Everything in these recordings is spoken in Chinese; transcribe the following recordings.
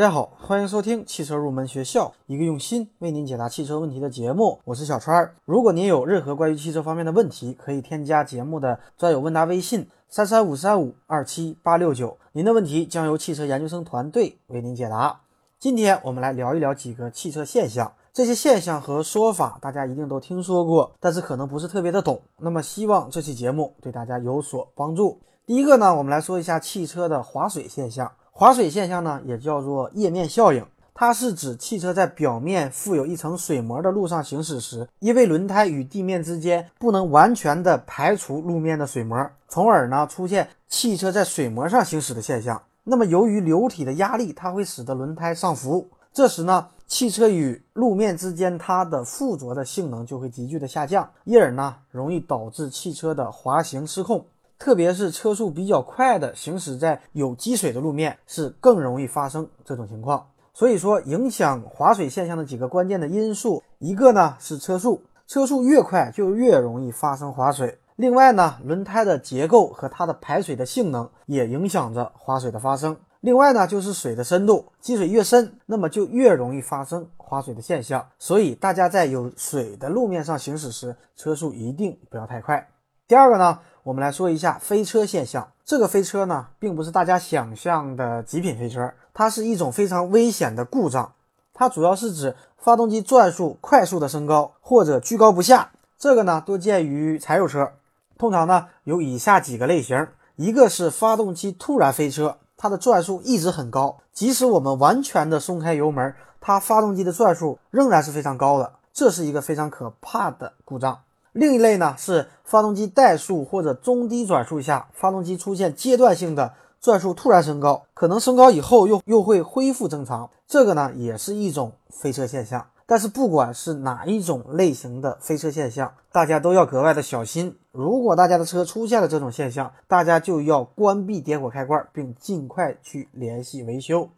大家好，欢迎收听汽车入门学校，一个用心为您解答汽车问题的节目。我是小川儿。如果您有任何关于汽车方面的问题，可以添加节目的专有问答微信三三五三五二七八六九，您的问题将由汽车研究生团队为您解答。今天我们来聊一聊几个汽车现象，这些现象和说法大家一定都听说过，但是可能不是特别的懂。那么希望这期节目对大家有所帮助。第一个呢，我们来说一下汽车的划水现象。划水现象呢，也叫做液面效应，它是指汽车在表面附有一层水膜的路上行驶时，因为轮胎与地面之间不能完全的排除路面的水膜，从而呢出现汽车在水膜上行驶的现象。那么由于流体的压力，它会使得轮胎上浮，这时呢，汽车与路面之间它的附着的性能就会急剧的下降，因而呢容易导致汽车的滑行失控。特别是车速比较快的行驶在有积水的路面，是更容易发生这种情况。所以说，影响滑水现象的几个关键的因素，一个呢是车速，车速越快就越容易发生滑水。另外呢，轮胎的结构和它的排水的性能也影响着滑水的发生。另外呢，就是水的深度，积水越深，那么就越容易发生滑水的现象。所以大家在有水的路面上行驶时，车速一定不要太快。第二个呢？我们来说一下飞车现象。这个飞车呢，并不是大家想象的极品飞车，它是一种非常危险的故障。它主要是指发动机转速快速的升高或者居高不下。这个呢，多见于柴油车。通常呢，有以下几个类型：一个是发动机突然飞车，它的转速一直很高，即使我们完全的松开油门，它发动机的转速仍然是非常高的，这是一个非常可怕的故障。另一类呢是发动机怠速或者中低转速下，发动机出现阶段性的转速突然升高，可能升高以后又又会恢复正常，这个呢也是一种飞车现象。但是不管是哪一种类型的飞车现象，大家都要格外的小心。如果大家的车出现了这种现象，大家就要关闭点火开关，并尽快去联系维修。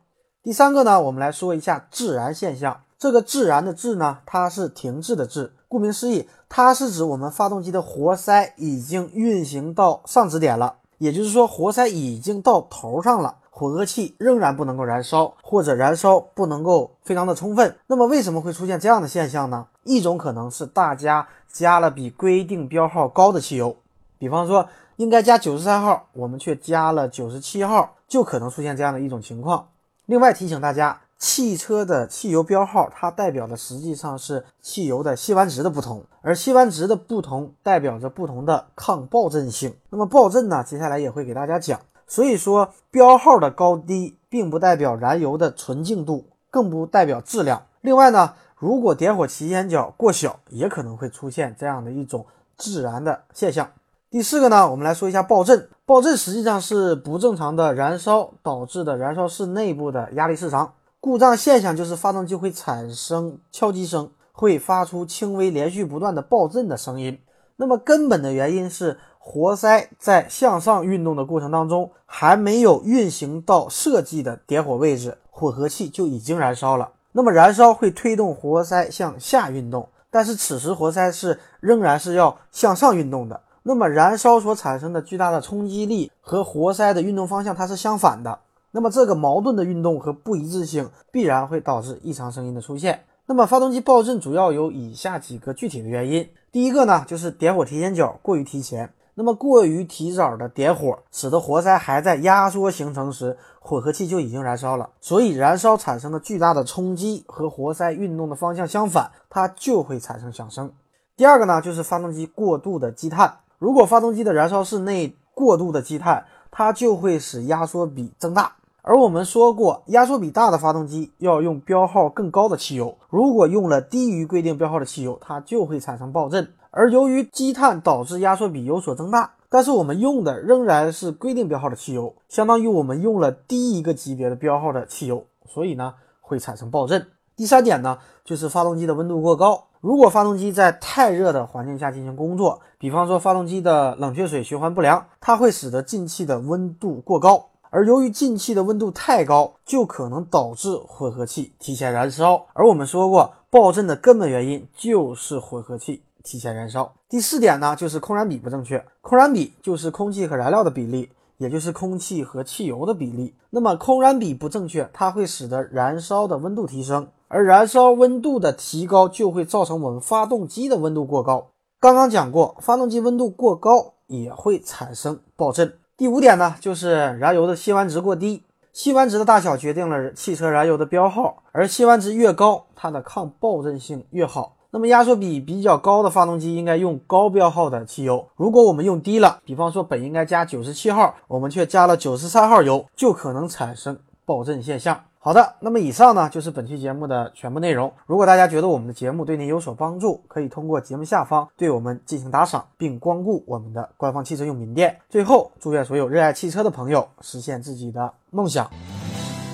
第三个呢，我们来说一下自燃现象。这个自燃的“自”呢，它是停滞的“滞”。顾名思义，它是指我们发动机的活塞已经运行到上止点了，也就是说，活塞已经到头上了，混合气仍然不能够燃烧，或者燃烧不能够非常的充分。那么，为什么会出现这样的现象呢？一种可能是大家加了比规定标号高的汽油，比方说应该加九十三号，我们却加了九十七号，就可能出现这样的一种情况。另外提醒大家。汽车的汽油标号，它代表的实际上是汽油的吸完值的不同，而吸完值的不同代表着不同的抗爆震性。那么爆震呢，接下来也会给大家讲。所以说，标号的高低并不代表燃油的纯净度，更不代表质量。另外呢，如果点火起烟角过小，也可能会出现这样的一种自燃的现象。第四个呢，我们来说一下爆震。爆震实际上是不正常的燃烧导致的燃烧室内部的压力失常。故障现象就是发动机会产生敲击声，会发出轻微、连续不断的爆震的声音。那么根本的原因是活塞在向上运动的过程当中，还没有运行到设计的点火位置，混合气就已经燃烧了。那么燃烧会推动活塞向下运动，但是此时活塞是仍然是要向上运动的。那么燃烧所产生的巨大的冲击力和活塞的运动方向它是相反的。那么这个矛盾的运动和不一致性必然会导致异常声音的出现。那么发动机爆震主要有以下几个具体的原因。第一个呢，就是点火提前角过于提前。那么过于提早的点火，使得活塞还在压缩形成时，混合气就已经燃烧了。所以燃烧产生的巨大的冲击和活塞运动的方向相反，它就会产生响声。第二个呢，就是发动机过度的积碳。如果发动机的燃烧室内过度的积碳，它就会使压缩比增大。而我们说过，压缩比大的发动机要用标号更高的汽油。如果用了低于规定标号的汽油，它就会产生爆震。而由于积碳导致压缩比有所增大，但是我们用的仍然是规定标号的汽油，相当于我们用了低一个级别的标号的汽油，所以呢会产生爆震。第三点呢，就是发动机的温度过高。如果发动机在太热的环境下进行工作，比方说发动机的冷却水循环不良，它会使得进气的温度过高。而由于进气的温度太高，就可能导致混合气提前燃烧。而我们说过，爆震的根本原因就是混合气提前燃烧。第四点呢，就是空燃比不正确。空燃比就是空气和燃料的比例，也就是空气和汽油的比例。那么空燃比不正确，它会使得燃烧的温度提升，而燃烧温度的提高就会造成我们发动机的温度过高。刚刚讲过，发动机温度过高也会产生爆震。第五点呢，就是燃油的辛烷值过低。辛烷值的大小决定了汽车燃油的标号，而辛烷值越高，它的抗爆震性越好。那么压缩比比较高的发动机应该用高标号的汽油。如果我们用低了，比方说本应该加九十七号，我们却加了九十三号油，就可能产生爆震现象。好的，那么以上呢就是本期节目的全部内容。如果大家觉得我们的节目对您有所帮助，可以通过节目下方对我们进行打赏，并光顾我们的官方汽车用品店。最后，祝愿所有热爱汽车的朋友实现自己的梦想。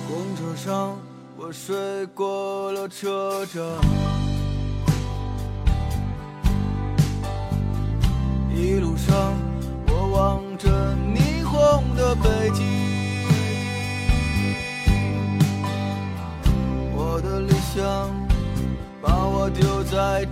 公车上，我睡过了车站，一路上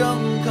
盛开。